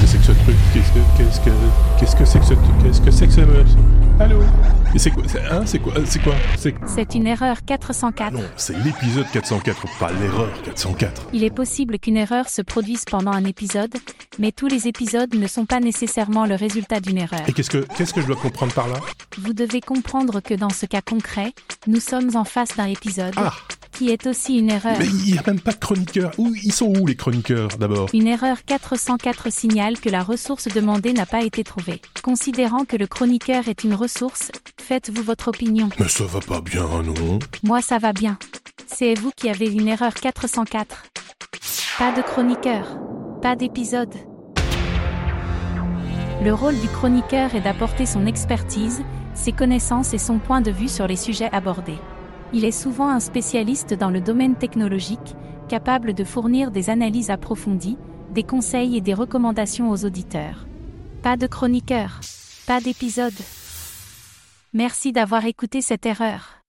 Qu'est-ce que c'est que ce truc Qu'est-ce que qu'est-ce que c'est que ce truc Qu'est-ce que c'est que ce Allô? Et c'est quoi C'est hein, c'est quoi euh, C'est quoi? C'est une erreur 404. Non, c'est l'épisode 404, pas l'erreur 404. Il est possible qu'une erreur se produise pendant un épisode, mais tous les épisodes ne sont pas nécessairement le résultat d'une erreur. Et qu'est-ce que qu'est-ce que je dois comprendre par là? Vous devez comprendre que dans ce cas concret, nous sommes en face d'un épisode. Ah qui est aussi une erreur. Mais il n'y a même pas de chroniqueurs. Où, ils sont où les chroniqueurs d'abord? Une erreur 404 signale que la ressource demandée n'a pas été trouvée. Considérant que le chroniqueur est une ressource, faites-vous votre opinion. Mais ça va pas bien, non? Moi ça va bien. C'est vous qui avez une erreur 404. Pas de chroniqueur. Pas d'épisode. Le rôle du chroniqueur est d'apporter son expertise, ses connaissances et son point de vue sur les sujets abordés. Il est souvent un spécialiste dans le domaine technologique, capable de fournir des analyses approfondies, des conseils et des recommandations aux auditeurs. Pas de chroniqueur. Pas d'épisode. Merci d'avoir écouté cette erreur.